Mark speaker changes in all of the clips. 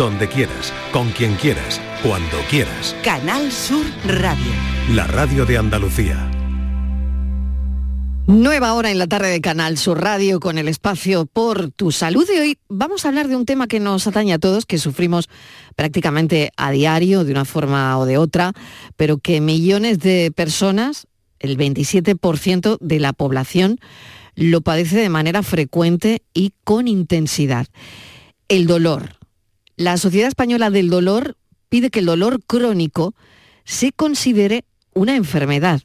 Speaker 1: donde quieras, con quien quieras, cuando quieras.
Speaker 2: Canal Sur Radio.
Speaker 1: La radio de Andalucía.
Speaker 3: Nueva hora en la tarde de Canal Sur Radio con el espacio por tu salud y hoy vamos a hablar de un tema que nos atañe a todos, que sufrimos prácticamente a diario de una forma o de otra, pero que millones de personas, el 27% de la población, lo padece de manera frecuente y con intensidad. El dolor. La Sociedad Española del Dolor pide que el dolor crónico se considere una enfermedad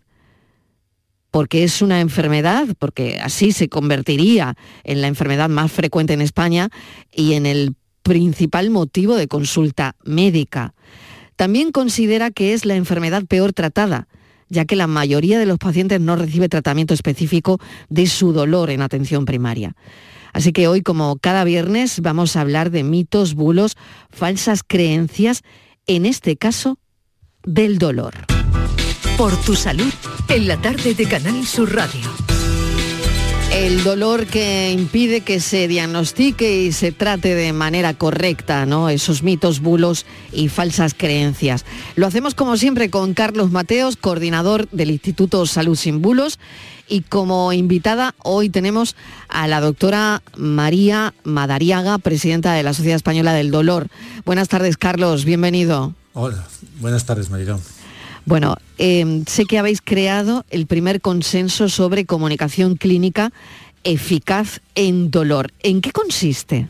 Speaker 3: porque es una enfermedad, porque así se convertiría en la enfermedad más frecuente en España y en el principal motivo de consulta médica. También considera que es la enfermedad peor tratada, ya que la mayoría de los pacientes no recibe tratamiento específico de su dolor en atención primaria. Así que hoy, como cada viernes, vamos a hablar de mitos, bulos, falsas creencias, en este caso, del dolor.
Speaker 2: Por tu salud, en la tarde de Canal Sur Radio.
Speaker 3: El dolor que impide que se diagnostique y se trate de manera correcta, ¿no? Esos mitos, bulos y falsas creencias. Lo hacemos como siempre con Carlos Mateos, coordinador del Instituto Salud Sin Bulos. Y como invitada hoy tenemos a la doctora María Madariaga, presidenta de la Sociedad Española del Dolor. Buenas tardes, Carlos, bienvenido.
Speaker 4: Hola, buenas tardes, Marilón.
Speaker 3: Bueno, em, sé que habéis creado el primer consenso sobre comunicación clínica eficaz en dolor. ¿En qué consiste?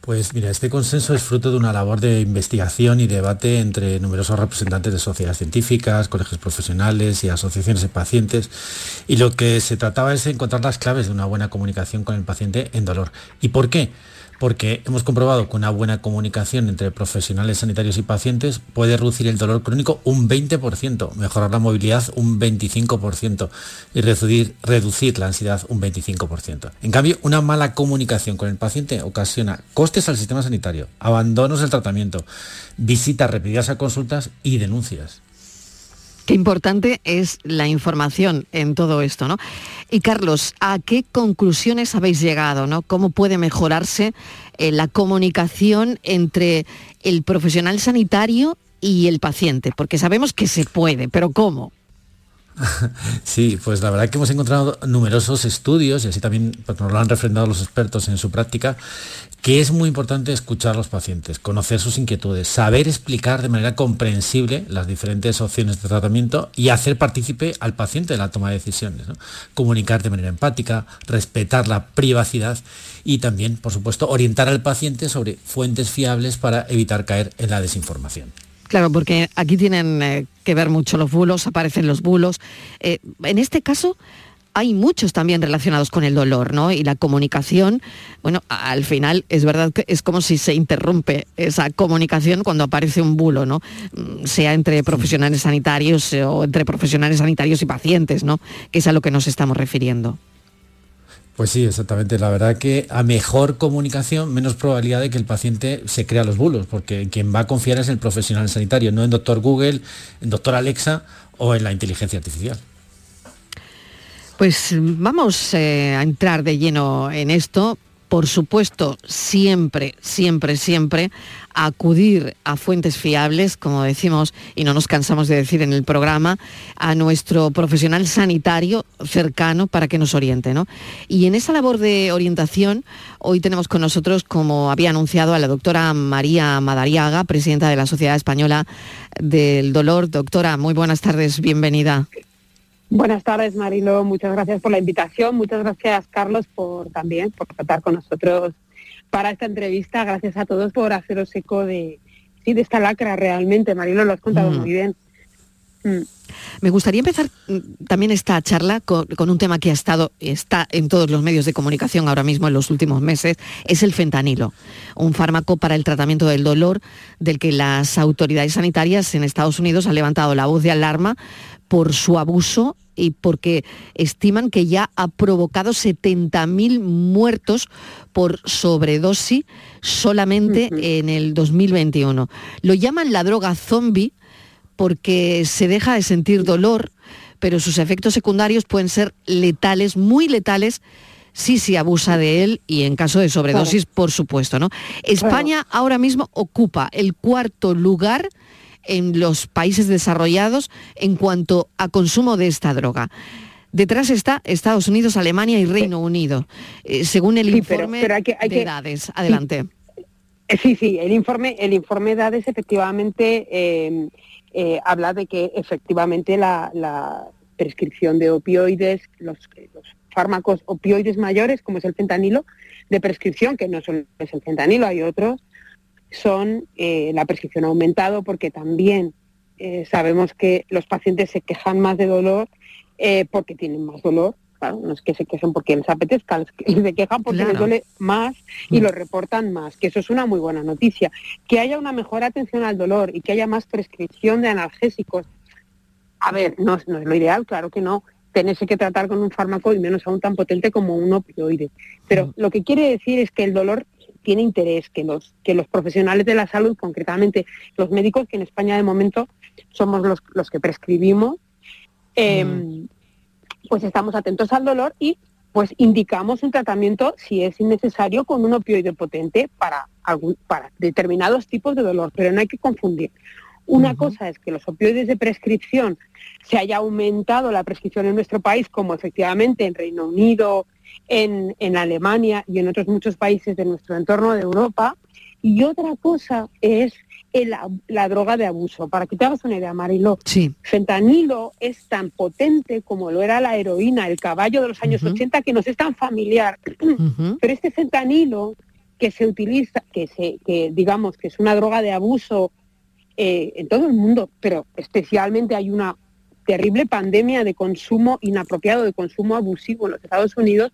Speaker 4: Pues mira, este consenso es fruto de una labor de investigación y debate entre numerosos representantes de sociedades científicas, colegios profesionales y asociaciones de pacientes. Y lo que se trataba es encontrar las claves de una buena comunicación con el paciente en dolor. ¿Y por qué? Porque hemos comprobado que una buena comunicación entre profesionales sanitarios y pacientes puede reducir el dolor crónico un 20%, mejorar la movilidad un 25% y reducir, la ansiedad un 25%. En cambio, una mala comunicación con el paciente ocasiona costes al sistema sanitario, abandonos del tratamiento, visitas repetidas a consultas y denuncias.
Speaker 3: Qué importante es la información en todo esto, ¿no? Y Carlos, ¿a qué conclusiones habéis llegado, ¿no? ¿Cómo puede mejorarse eh, la comunicación entre el profesional sanitario y el paciente? Porque sabemos que se puede, pero ¿cómo?
Speaker 4: Sí, pues la verdad que hemos encontrado numerosos estudios, y así también pues, nos lo han refrendado los expertos en su práctica, que es muy importante escuchar a los pacientes, conocer sus inquietudes, saber explicar de manera comprensible las diferentes opciones de tratamiento y hacer partícipe al paciente de la toma de decisiones. Comunicar de manera empática, respetar la privacidad y también, por supuesto, orientar al paciente sobre fuentes fiables para evitar caer en la desinformación.
Speaker 3: Claro, porque aquí tienen eh, que ver mucho los bulos, aparecen los bulos. Eh, en este caso, hay muchos también relacionados con el dolor, ¿no? Y la comunicación, bueno, al final es verdad que es como si se interrumpe esa comunicación cuando aparece un bulo, ¿no? Mm, sea entre profesionales sanitarios o entre profesionales sanitarios y pacientes, ¿no? Que es a lo que nos estamos refiriendo.
Speaker 4: Pues sí, exactamente. La verdad que a mejor comunicación, menos probabilidad de que el paciente se crea los bulos, porque quien va a confiar es el profesional sanitario, no en doctor Google, en doctor Alexa o en la inteligencia artificial.
Speaker 3: Pues vamos eh, a entrar de lleno en esto. Por supuesto, siempre, siempre, siempre acudir a fuentes fiables, como decimos y no nos cansamos de decir en el programa, a nuestro profesional sanitario cercano para que nos oriente. ¿no? Y en esa labor de orientación, hoy tenemos con nosotros, como había anunciado, a la doctora María Madariaga, presidenta de la Sociedad Española del Dolor. Doctora, muy buenas tardes, bienvenida.
Speaker 5: Buenas tardes, Marilo. Muchas gracias por la invitación. Muchas gracias, Carlos, por también por tratar con nosotros para esta entrevista. Gracias a todos por haceros eco de, sí, de esta lacra realmente. Marilo, lo has contado mm. muy bien.
Speaker 3: Mm. Me gustaría empezar mm, también esta charla con, con, un tema que ha estado, está en todos los medios de comunicación ahora mismo en los últimos meses, es el fentanilo, un fármaco para el tratamiento del dolor del que las autoridades sanitarias en Estados Unidos han levantado la voz de alarma por su abuso y porque estiman que ya ha provocado 70.000 muertos por sobredosis solamente en el 2021. Lo llaman la droga zombie porque se deja de sentir dolor, pero sus efectos secundarios pueden ser letales, muy letales, sí se abusa de él y en caso de sobredosis, por supuesto, ¿no? España ahora mismo ocupa el cuarto lugar en los países desarrollados en cuanto a consumo de esta droga. Detrás está Estados Unidos, Alemania y Reino Unido, eh, según el informe de edades. Adelante.
Speaker 5: Sí, sí, el informe, el informe de edades efectivamente em, eh, habla de que efectivamente la, prescripción de opioides, los, fármacos opioides mayores, como es el fentanilo, de prescripción, que no solo es el fentanilo, hay otros, son la prescripción ha aumentado porque también sabemos que los pacientes se quejan más de dolor eh, porque tienen más dolor. Claro, no es que se quejen porque les apetezca, se quejan porque les duele más y mm. lo reportan más, que eso es una muy buena noticia. Que haya una mejor atención al dolor y que haya más prescripción de analgésicos. A ver, no, no es lo ideal, claro que no, tenerse que tratar con un fármaco y menos aún tan potente como un opioide. Pero mm. lo que quiere decir es que el dolor tiene interés, que los, que los profesionales de la salud, concretamente los médicos, que en España de momento somos los, los que prescribimos, Em, pues estamos atentos al dolor y pues indicamos un tratamiento si es necesario con un opioide potente para, algún, para determinados tipos de dolor, pero no hay que confundir. Una cosa es que los opioides de prescripción se haya aumentado la prescripción en nuestro país, como efectivamente en Reino Unido, en, en Alemania y en otros muchos países de nuestro entorno de Europa. Y otra cosa es la, droga de abuso. Para que te hagas una idea, Marilo,
Speaker 3: sí.
Speaker 5: fentanilo es tan potente como lo era la heroína, el caballo de los años 80, que nos es tan familiar. Pero este fentanilo que se utiliza, que, se, que digamos que es una droga de abuso eh, en todo el mundo, pero especialmente hay una terrible pandemia de consumo inapropiado, de consumo abusivo en los Estados Unidos,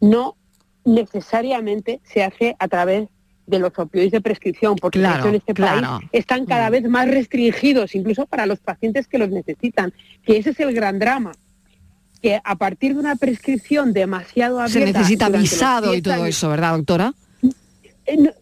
Speaker 5: no necesariamente se hace a través de los opioides de prescripción, porque en este país están cada mm. vez más restringidos, incluso para los pacientes que los necesitan, que ese es el gran drama que a partir de una prescripción demasiado abierta...
Speaker 3: Se necesita visado y todo eso, ¿verdad, doctora?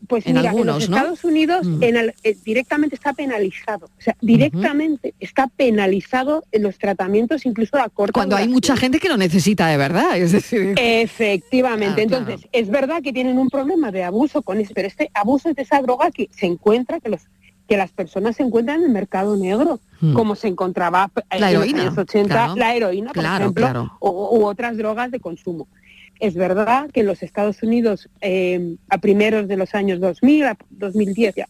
Speaker 5: Pues en mira, algunos, en los Estados Unidos mm. eh, directamente está penalizado. O sea, directamente está penalizado en los tratamientos, incluso a corto
Speaker 3: Cuando hay mucha gente que lo necesita de verdad, es decir.
Speaker 5: Efectivamente. Entonces, es verdad que tienen un problema de abuso con eso, pero este abuso es de esa droga que se encuentra, que los que las personas se encuentran en el mercado negro, mm. como se encontraba en los 80 la heroína, por ejemplo, u otras drogas de consumo. Es verdad que en los Estados Unidos, eh, a primeros de los años 2000, a 2010, ya,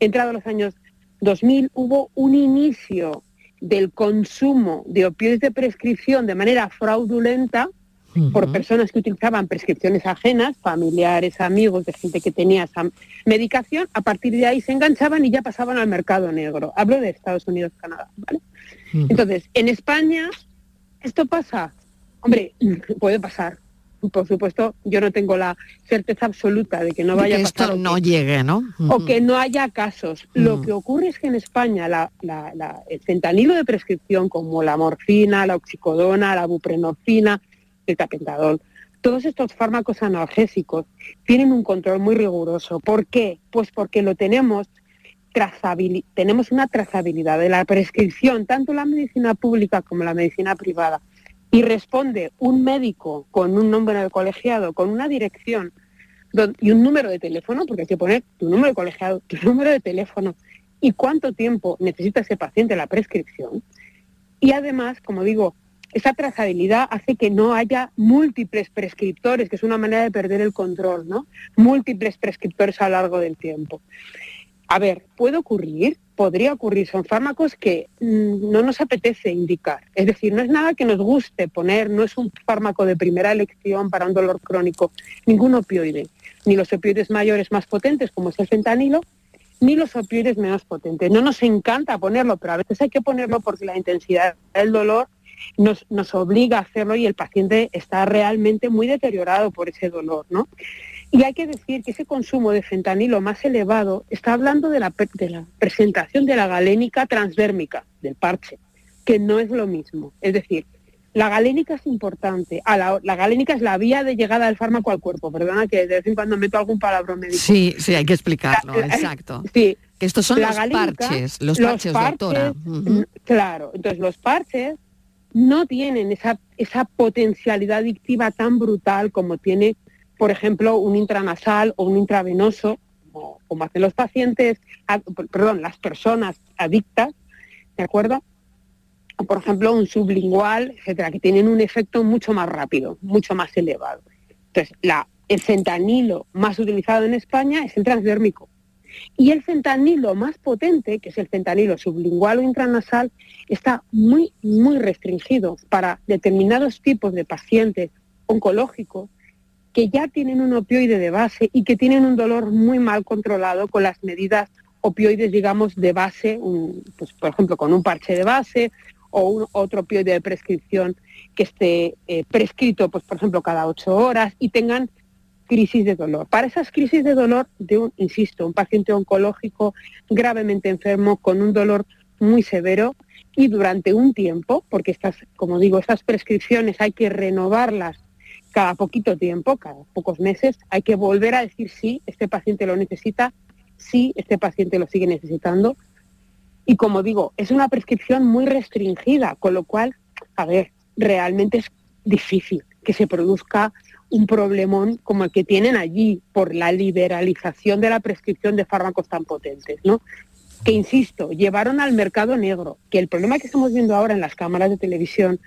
Speaker 5: entrado los años 2000, hubo un inicio del consumo de opioides de prescripción de manera fraudulenta por personas que utilizaban prescripciones ajenas, familiares, amigos, de gente que tenía esa medicación, a partir de ahí se enganchaban y ya pasaban al mercado negro. Hablo de Estados Unidos, Canadá, ¿vale? Entonces, en España, ¿esto pasa? Hombre, puede pasar, por supuesto, yo no tengo la certeza absoluta de que no vaya
Speaker 3: a
Speaker 5: pasar.
Speaker 3: Esto no llegue, ¿no?
Speaker 5: O que no haya casos. Lo que ocurre es que en España el fentanilo de prescripción, como la morfina, la oxicodona, la buprenorfina, el tapentadol, todos estos fármacos analgésicos tienen un control muy riguroso. ¿Por qué? Pues porque lo tenemos tenemos una trazabilidad de la prescripción, tanto la medicina pública como la medicina privada y responde un médico con un nombre de colegiado, con una dirección y un número de teléfono, porque hay que poner tu número de colegiado, tu número de teléfono y cuánto tiempo necesita ese paciente la prescripción. Y además, como digo, esa trazabilidad hace que no haya múltiples prescriptores, que es una manera de perder el control, ¿no? Múltiples prescriptores a lo largo del tiempo. A ver, puede ocurrir, podría ocurrir, son fármacos que mm, no nos apetece indicar. Es decir, no es nada que nos guste poner, no es un fármaco de primera elección para un dolor crónico, ningún opioide, ni los opioides mayores más potentes como es el fentanilo, ni los opioides menos potentes. No nos encanta ponerlo, pero a veces hay que ponerlo porque la intensidad del dolor nos, nos obliga a hacerlo y el paciente está realmente muy deteriorado por ese dolor, ¿no? Y hay que decir que ese consumo de fentanilo más elevado está hablando de la, presentación de la galénica transdérmica, del parche, que no es lo mismo. Es decir, la galénica es importante. la, galénica es la vía de llegada del fármaco al cuerpo. Perdona que de vez en cuando meto algún palabra médico.
Speaker 3: Sí, sí, hay que explicarlo, exacto.
Speaker 5: Sí.
Speaker 3: Que estos son los parches, los parches, doctora.
Speaker 5: Claro, entonces los parches no tienen esa, esa potencialidad adictiva tan brutal como tiene, por ejemplo, un intranasal o un intravenoso, como, hacen los pacientes, perdón, las personas adictas, ¿de acuerdo? Por ejemplo, un sublingual, etcétera, que tienen un efecto mucho más rápido, mucho más elevado. Entonces, el fentanilo más utilizado en España es el transdérmico. Y el fentanilo más potente, que es el fentanilo sublingual o intranasal, está muy, muy restringido para determinados tipos de pacientes oncológicos que ya tienen un opioide de base y que tienen un dolor muy mal controlado con las medidas opioides, digamos, de base, pues, por ejemplo, con un parche de base o un, otro opioide de prescripción que esté eh, prescrito, pues, por ejemplo, cada ocho horas y tengan crisis de dolor. Para esas crisis de dolor de un, insisto, un paciente oncológico gravemente enfermo con un dolor muy severo y durante un tiempo, porque estas, como digo, estas prescripciones hay que renovarlas cada poquito tiempo, cada pocos meses, hay que volver a decir sí, este paciente lo necesita, sí, este paciente lo sigue necesitando. Y como digo, es una prescripción muy restringida, con lo cual, a ver, realmente es difícil que se produzca un problemón como el que tienen allí por la liberalización de la prescripción de fármacos tan potentes, ¿no? Que insisto, llevaron al mercado negro, que el problema que estamos viendo ahora en las cámaras de televisión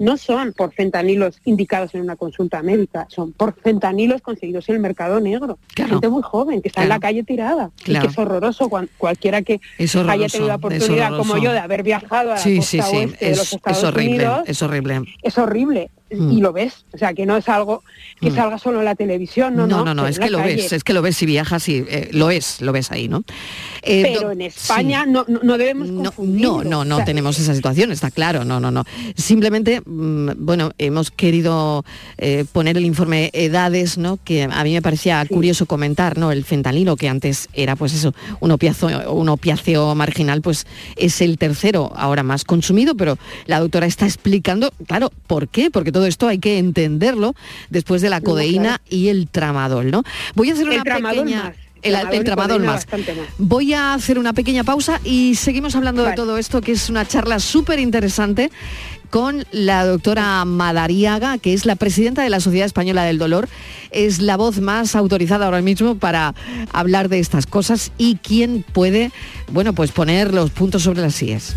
Speaker 5: no son por fentanilos indicados en una consulta médica, son por fentanilos conseguidos en el mercado negro. Gente muy joven que está en la calle tirada. Y que es horroroso cualquiera que haya tenido la oportunidad como yo de haber viajado a la costa oeste de los Estados
Speaker 3: horrible,
Speaker 5: Unidos.
Speaker 3: Es horrible.
Speaker 5: Es horrible y mm. lo ves, o sea, que no es algo que mm. salga solo en la televisión, no,
Speaker 3: no, no, no, es que lo ves, es que lo ves si viajas y eh, lo es, lo ves ahí, ¿no?
Speaker 5: Eh, Pero en España no, no, debemos confundir.
Speaker 3: No, no, no tenemos esa situación, está claro, no, no, no. Simplemente, mm, bueno, hemos querido eh, poner el informe edades, ¿no? Que a mí me parecía curioso comentar, ¿no? El fentanilo, que antes era, pues eso, un opiáceo, un opiáceo marginal, pues es el tercero ahora más consumido, pero la doctora está explicando, claro, ¿por qué? Porque todo esto hay que entenderlo después de la codeína y el tramadol, ¿no? Voy a hacer una pequeña... El, tramadol más. Voy a hacer una pequeña pausa y seguimos hablando de todo esto, que es una charla súper interesante con la doctora Madariaga, que es la presidenta de la Sociedad Española del Dolor. Es la voz más autorizada ahora mismo para hablar de estas cosas y quien puede, bueno, pues poner los puntos sobre las sillas.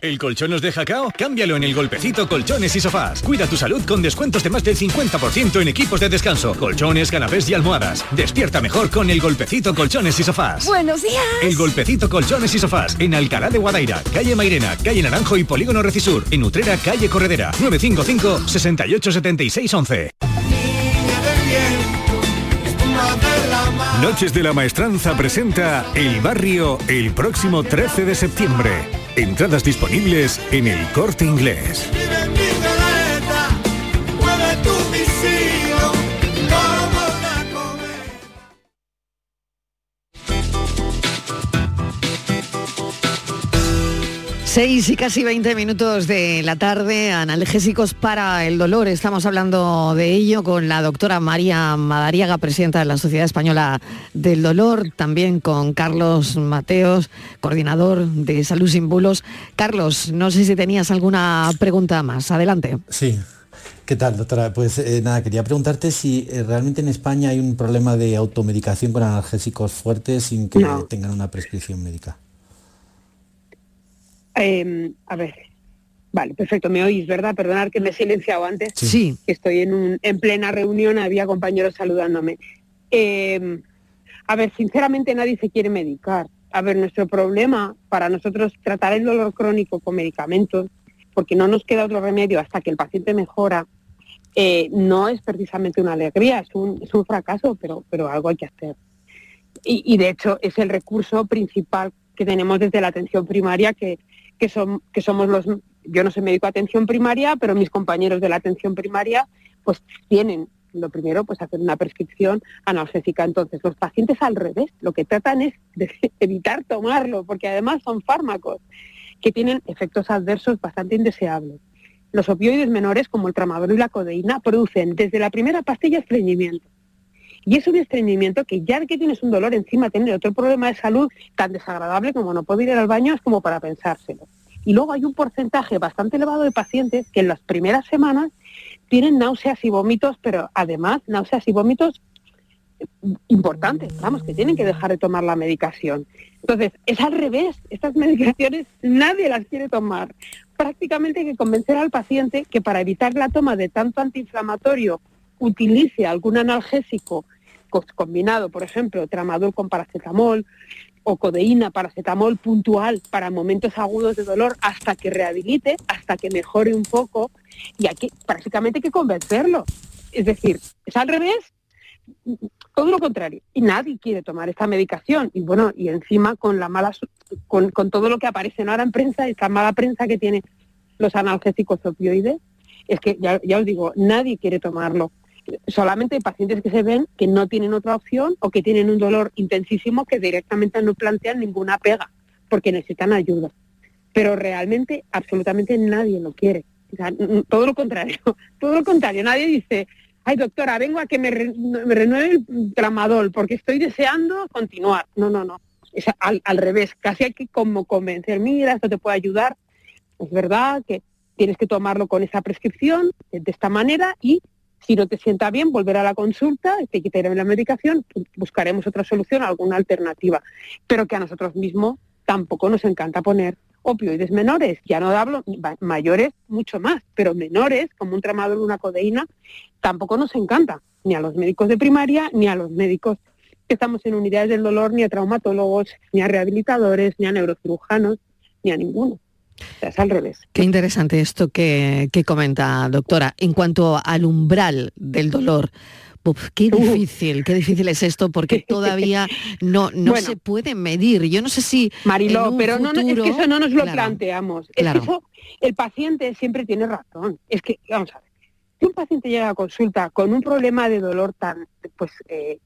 Speaker 6: ¿El colchón nos deja cao? Cámbialo en el Golpecito Colchones y Sofás. Cuida tu salud con descuentos de más del 50% en equipos de descanso, colchones, canapés y almohadas. Despierta mejor con el Golpecito Colchones y Sofás.
Speaker 7: Buenos días.
Speaker 6: El Golpecito Colchones y Sofás en Alcalá de Guadaira, calle Mairena, calle Naranjo y Polígono Recisur. En Utrera, calle Corredera. 955 68 76 11. Noches de la Maestranza presenta El Barrio el próximo 13 de septiembre. Entradas disponibles en el corte inglés.
Speaker 3: 6 y casi 20 minutos de la tarde, analgésicos para el dolor. Estamos hablando de ello con la doctora María Madariaga, presidenta de la Sociedad Española del Dolor, también con Carlos Mateos, coordinador de Salud Sin Bulos. Carlos, no sé si tenías alguna pregunta más. Adelante.
Speaker 4: Sí. ¿Qué tal, doctora? Pues eh, nada, quería preguntarte si eh, realmente en España hay un problema de automedicación con analgésicos fuertes sin que tengan una prescripción médica.
Speaker 5: Em, a ver, vale, perfecto, me oís, ¿verdad? Perdonad que me he silenciado antes.
Speaker 3: Sí.
Speaker 5: Estoy en, un, en plena reunión, había compañeros saludándome. Em, a ver, sinceramente nadie se quiere medicar. A ver, nuestro problema para nosotros tratar el dolor crónico con medicamentos, porque no nos queda otro remedio hasta que el paciente mejora, eh, no es precisamente una alegría, es un, es un fracaso, pero, pero algo hay que hacer. Y, y, de hecho es el recurso principal que tenemos desde la atención primaria que, que, son, que somos los, yo no soy médico de atención primaria, pero mis compañeros de la atención primaria pues tienen lo primero, pues hacer una prescripción analgésica. Entonces, los pacientes al revés, lo que tratan es de evitar tomarlo, porque además son fármacos que tienen efectos adversos bastante indeseables. Los opioides menores, como el tramadol y la codeína, producen desde la primera pastilla estreñimiento. Y es un estreñimiento que ya que tienes un dolor encima, tener otro problema de salud tan desagradable como no poder ir al baño es como para pensárselo. Y luego hay un porcentaje bastante elevado de pacientes que en las primeras semanas tienen náuseas y vómitos, pero además náuseas y vómitos importantes, vamos, que tienen que dejar de tomar la medicación. Entonces, es al revés, estas medicaciones nadie las quiere tomar. Prácticamente hay que convencer al paciente que para evitar la toma de tanto antiinflamatorio utilice algún analgésico combinado, por ejemplo, tramadol con paracetamol o codeína, paracetamol puntual para momentos agudos de dolor hasta que rehabilite, hasta que mejore un poco, y aquí prácticamente que convencerlo. Es decir, es al revés, todo lo contrario. Y nadie quiere tomar esta medicación. Y bueno, y encima con la mala con, todo lo que aparece ahora en prensa, esta mala prensa que tienen los analgésicos opioides, es que ya, ya os digo, nadie quiere tomarlo solamente pacientes que se ven que no tienen otra opción o que tienen un dolor intensísimo que directamente no plantean ninguna pega porque necesitan ayuda. Pero realmente absolutamente nadie lo quiere. todo lo contrario, todo lo contrario. Nadie dice, ay doctora, vengo a que me, renueve el tramadol porque estoy deseando continuar. No, no, no. Es al, al revés, casi hay que como convencer, mira, esto te puede ayudar. Es verdad que tienes que tomarlo con esa prescripción, de esta manera, y si no te sienta bien, volver a la consulta, te quitaremos la medicación, buscaremos otra solución, alguna alternativa. Pero que a nosotros mismos tampoco nos encanta poner opioides menores. Ya no hablo mayores, mucho más, pero menores, como un tramador o una codeína, tampoco nos encanta, ni a los médicos de primaria, ni a los médicos que estamos en unidades del dolor, ni a traumatólogos, ni a rehabilitadores, ni a neurocirujanos, ni a ninguno es al revés.
Speaker 3: Qué interesante esto que, comenta, doctora. En cuanto al umbral del dolor, qué difícil, qué difícil es esto porque todavía no, no se puede medir. Yo no sé si.
Speaker 5: Mariló, pero no, es que eso no nos lo planteamos. eso, el paciente siempre tiene razón. Es que, vamos a ver, si un paciente llega a consulta con un problema de dolor tan, pues, eh,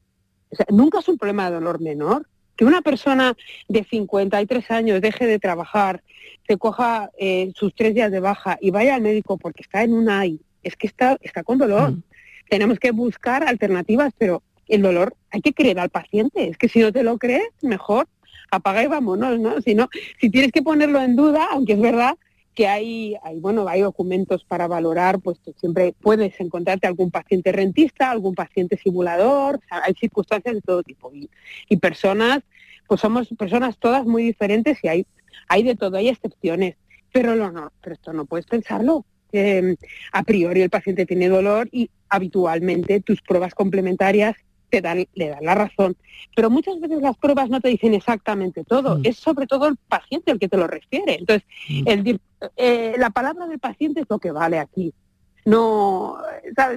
Speaker 5: nunca es un problema de dolor menor que una persona de 53 años deje de trabajar, se coja eh, sus tres días de baja y vaya al médico porque está en un AI, es que está, está con dolor. Mm. Tenemos que buscar alternativas, pero el dolor hay que creer al paciente. Es que si no te lo crees, mejor apaga y vámonos, ¿no? Si, no, si tienes que ponerlo en duda, aunque es verdad que hay, hay, bueno, hay documentos para valorar, pues siempre puedes encontrarte algún paciente rentista, algún paciente simulador, hay circunstancias de todo tipo y, personas, pues somos personas todas muy diferentes y hay, hay de todo, hay excepciones, pero no, pero esto no puedes pensarlo. a priori el paciente tiene dolor y habitualmente tus pruebas complementarias te dan, le dan la razón. Pero muchas veces las pruebas no te dicen exactamente todo, mm. es sobre todo el paciente el que te lo refiere. Entonces, mm. el, eh, la palabra del paciente es lo que vale aquí. No,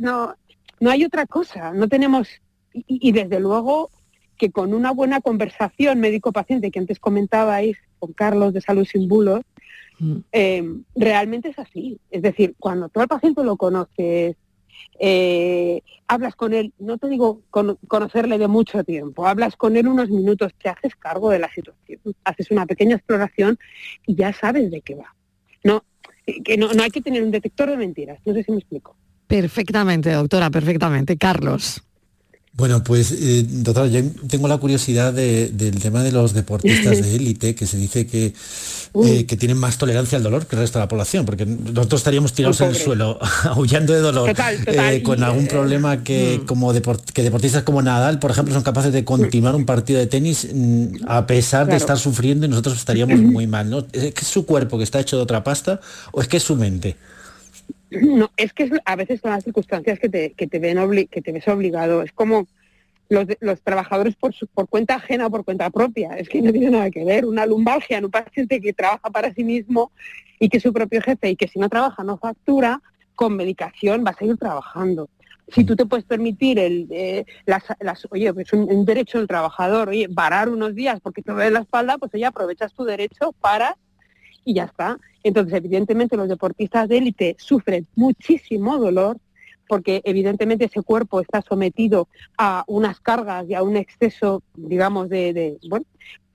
Speaker 5: No, no hay otra cosa, no tenemos, y, desde luego que con una buena conversación médico-paciente que antes comentabais con Carlos de Salud Sin Bulos, mm. eh, realmente es así. Es decir, cuando tú al paciente lo conoces, eh, hablas con él, no te digo conocerle de mucho tiempo, hablas con él unos minutos, te haces cargo de la situación, haces una pequeña exploración y ya sabes de qué va. No, que no, no hay que tener un detector de mentiras, no sé si me explico.
Speaker 3: Perfectamente, doctora, perfectamente. Carlos.
Speaker 4: Bueno, pues, eh, doctora, yo tengo la curiosidad del tema de los deportistas de élite, que se dice que, eh, que tienen más tolerancia al dolor que el resto de la población, porque nosotros estaríamos tirados en el suelo, aullando de dolor, eh, con algún problema que, mm. como que deportistas como Nadal, por ejemplo, son capaces de continuar un partido de tenis mm, a pesar de estar sufriendo y nosotros estaríamos muy mal, ¿no? ¿Es que es su cuerpo que está hecho de otra pasta o es que es su mente?
Speaker 5: No, es que a veces son las circunstancias que te, que te, ven obligado. Es como los, los trabajadores por, por cuenta ajena o por cuenta propia. Es que no tiene nada que ver. Una lumbalgia en un paciente que trabaja para sí mismo y que es su propio jefe y que si no trabaja no factura, con medicación va a seguir trabajando. Si tú te puedes permitir el, eh, las, oye, pues un, derecho del trabajador, oye, parar unos días porque te duele la espalda, pues oye, aprovechas tu derecho para y ya está. Entonces, evidentemente, los deportistas de élite sufren muchísimo dolor porque evidentemente ese cuerpo está sometido a unas cargas y a un exceso, digamos, de, bueno,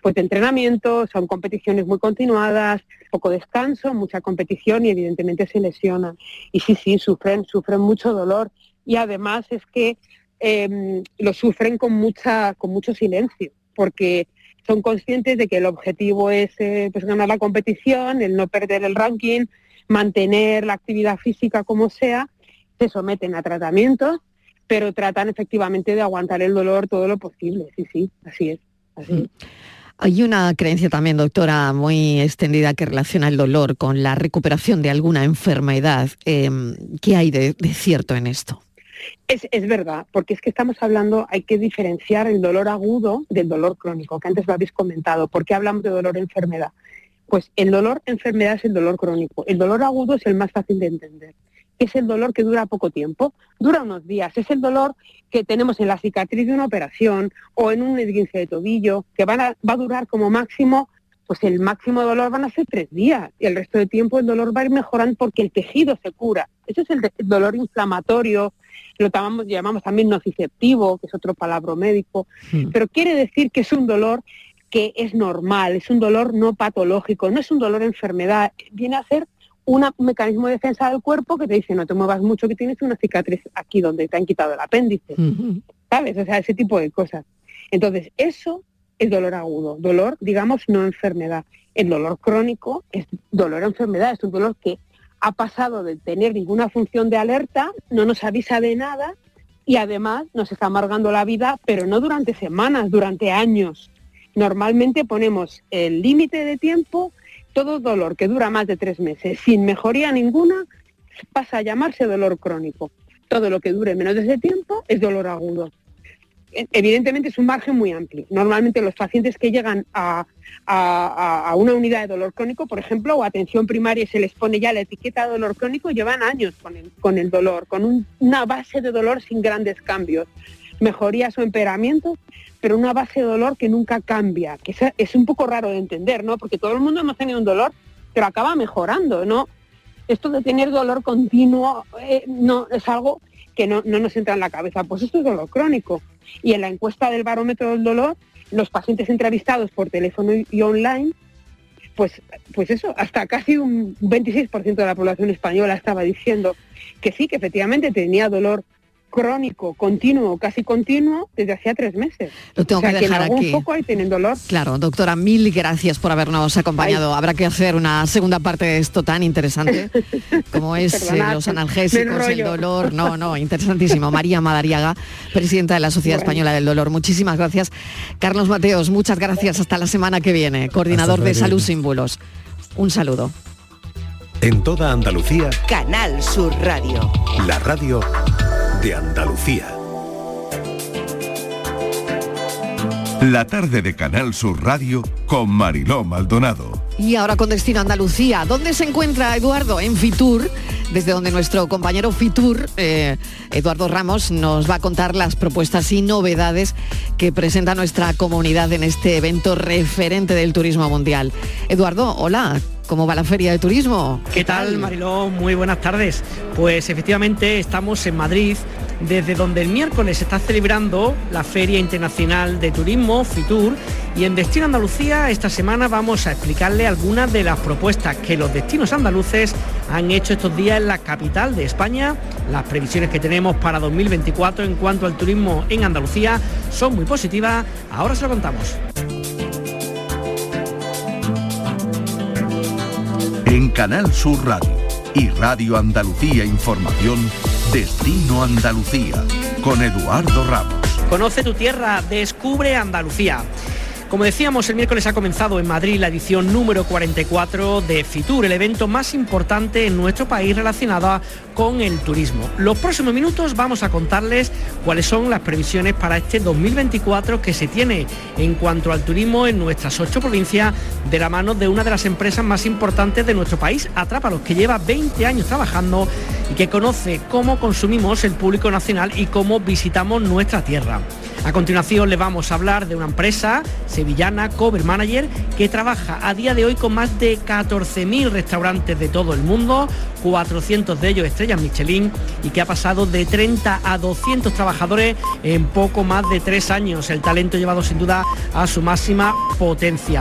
Speaker 5: pues de entrenamiento, son competiciones muy continuadas, poco descanso, mucha competición y evidentemente se lesionan. Y sí, sí, sufren, sufren mucho dolor y además es que em, lo sufren con mucha, con mucho silencio, porque son conscientes de que el objetivo es eh, pues ganar la competición, el no perder el ranking, mantener la actividad física como sea, se someten a tratamientos, pero tratan efectivamente de aguantar el dolor todo lo posible. Sí, sí, así es. Mm.
Speaker 3: Hay una creencia también, doctora, muy extendida que relaciona el dolor con la recuperación de alguna enfermedad. Em, ¿Qué hay de cierto en esto?
Speaker 5: Es, es, verdad, porque es que estamos hablando, hay que diferenciar el dolor agudo del dolor crónico, que antes lo habéis comentado. ¿Por qué hablamos de dolor-enfermedad? Pues el dolor-enfermedad es el dolor crónico. El dolor agudo es el más fácil de entender. Es el dolor que dura poco tiempo, dura unos días. Es el dolor que tenemos en la cicatriz de una operación o en un esguince de tobillo, que van va a durar como máximo pues el máximo dolor van a ser tres días y el resto de tiempo el dolor va a ir mejorando porque el tejido se cura. Ese es el, dolor inflamatorio, lo llamamos, llamamos también nociceptivo, que es otro palabra médico, hmm. pero quiere decir que es un dolor que es normal, es un dolor no patológico, no es un dolor enfermedad, viene a ser un mecanismo de defensa del cuerpo que te dice no te muevas mucho que tienes una cicatriz aquí donde te han quitado el apéndice. ¿sabes? O sea, ese tipo de cosas. Entonces, eso es dolor agudo, dolor, digamos, no enfermedad. El dolor crónico es dolor enfermedad, es un dolor que ha pasado de tener ninguna función de alerta, no nos avisa de nada y además nos está amargando la vida, pero no durante semanas, durante años. Normalmente ponemos el límite de tiempo, todo dolor que dura más de tres meses sin mejoría ninguna pasa a llamarse dolor crónico. Todo lo que dure menos de ese tiempo es dolor agudo evidentemente es un margen muy amplio. Normalmente los pacientes que llegan a, una unidad de dolor crónico, por ejemplo, o atención primaria y se les pone ya la etiqueta de dolor crónico, llevan años con el, dolor, con una base de dolor sin grandes cambios, mejorías o empeoramientos, pero una base de dolor que nunca cambia, que es, un poco raro de entender, ¿no? Porque todo el mundo hemos tenido un dolor, pero acaba mejorando, ¿no? Esto de tener dolor continuo eh, no es algo que no nos entra en la cabeza. Pues esto es dolor crónico y en la encuesta del barómetro del dolor, los pacientes entrevistados por teléfono y online, pues, pues eso, hasta casi un 26% de la población española estaba diciendo que sí, que efectivamente tenía dolor crónico, continuo, casi continuo, desde hacía tres meses.
Speaker 3: Lo tengo que dejar
Speaker 5: aquí. poco ahí tienen dolor.
Speaker 3: Claro, doctora, mil gracias por habernos acompañado. Habrá que hacer una segunda parte de esto tan interesante como es eh, los analgésicos, el dolor. No, no, interesantísimo. María Madariaga, presidenta de la Sociedad Española del Dolor. Muchísimas gracias. Carlos Mateos, muchas gracias. Hasta la semana que viene. Coordinador de Salud Símbolos. Un saludo.
Speaker 1: En toda Andalucía.
Speaker 7: Canal Sur Radio.
Speaker 1: La radio de Andalucía. La tarde de Canal Sur Radio con Mariló Maldonado.
Speaker 3: Y ahora con destino a Andalucía. ¿Dónde se encuentra Eduardo? En Fitur, desde donde nuestro compañero Fitur, eh, Eduardo Ramos, nos va a contar las propuestas y novedades que presenta nuestra comunidad en este evento referente del turismo mundial. Eduardo, hola, ¿Cómo va la feria de turismo?
Speaker 8: ¿Qué, tal, Mariló? Muy buenas tardes. Pues efectivamente estamos en Madrid, desde donde el miércoles se está celebrando la Feria Internacional de Turismo, FITUR, y en Destino Andalucía esta semana vamos a explicarle algunas de las propuestas que los destinos andaluces han hecho estos días en la capital de España. Las previsiones que tenemos para 2024 en cuanto al turismo en Andalucía son muy positivas. Ahora se lo contamos.
Speaker 9: En Canal Sur Radio y Radio Andalucía Información, Destino Andalucía, con Eduardo Ramos.
Speaker 8: Conoce tu tierra, descubre Andalucía. Como decíamos, el miércoles ha comenzado en Madrid la edición número 44 de FITUR, el evento más importante en nuestro país relacionado con el turismo. Los próximos minutos vamos a contarles cuáles son las previsiones para este 2024 que se tiene en cuanto al turismo en nuestras ocho provincias de la mano de una de las empresas más importantes de nuestro país, Atrápalos, que lleva 20 años trabajando y que conoce cómo consumimos el público nacional y cómo visitamos nuestra tierra. A continuación le vamos a hablar de una empresa sevillana, Cover Manager, que trabaja a día de hoy con más de 14.000 restaurantes de todo el mundo, 400 de ellos estrellas Michelin y que ha pasado de 30 a 200 trabajadores en poco más de tres años. El talento llevado sin duda a su máxima potencia.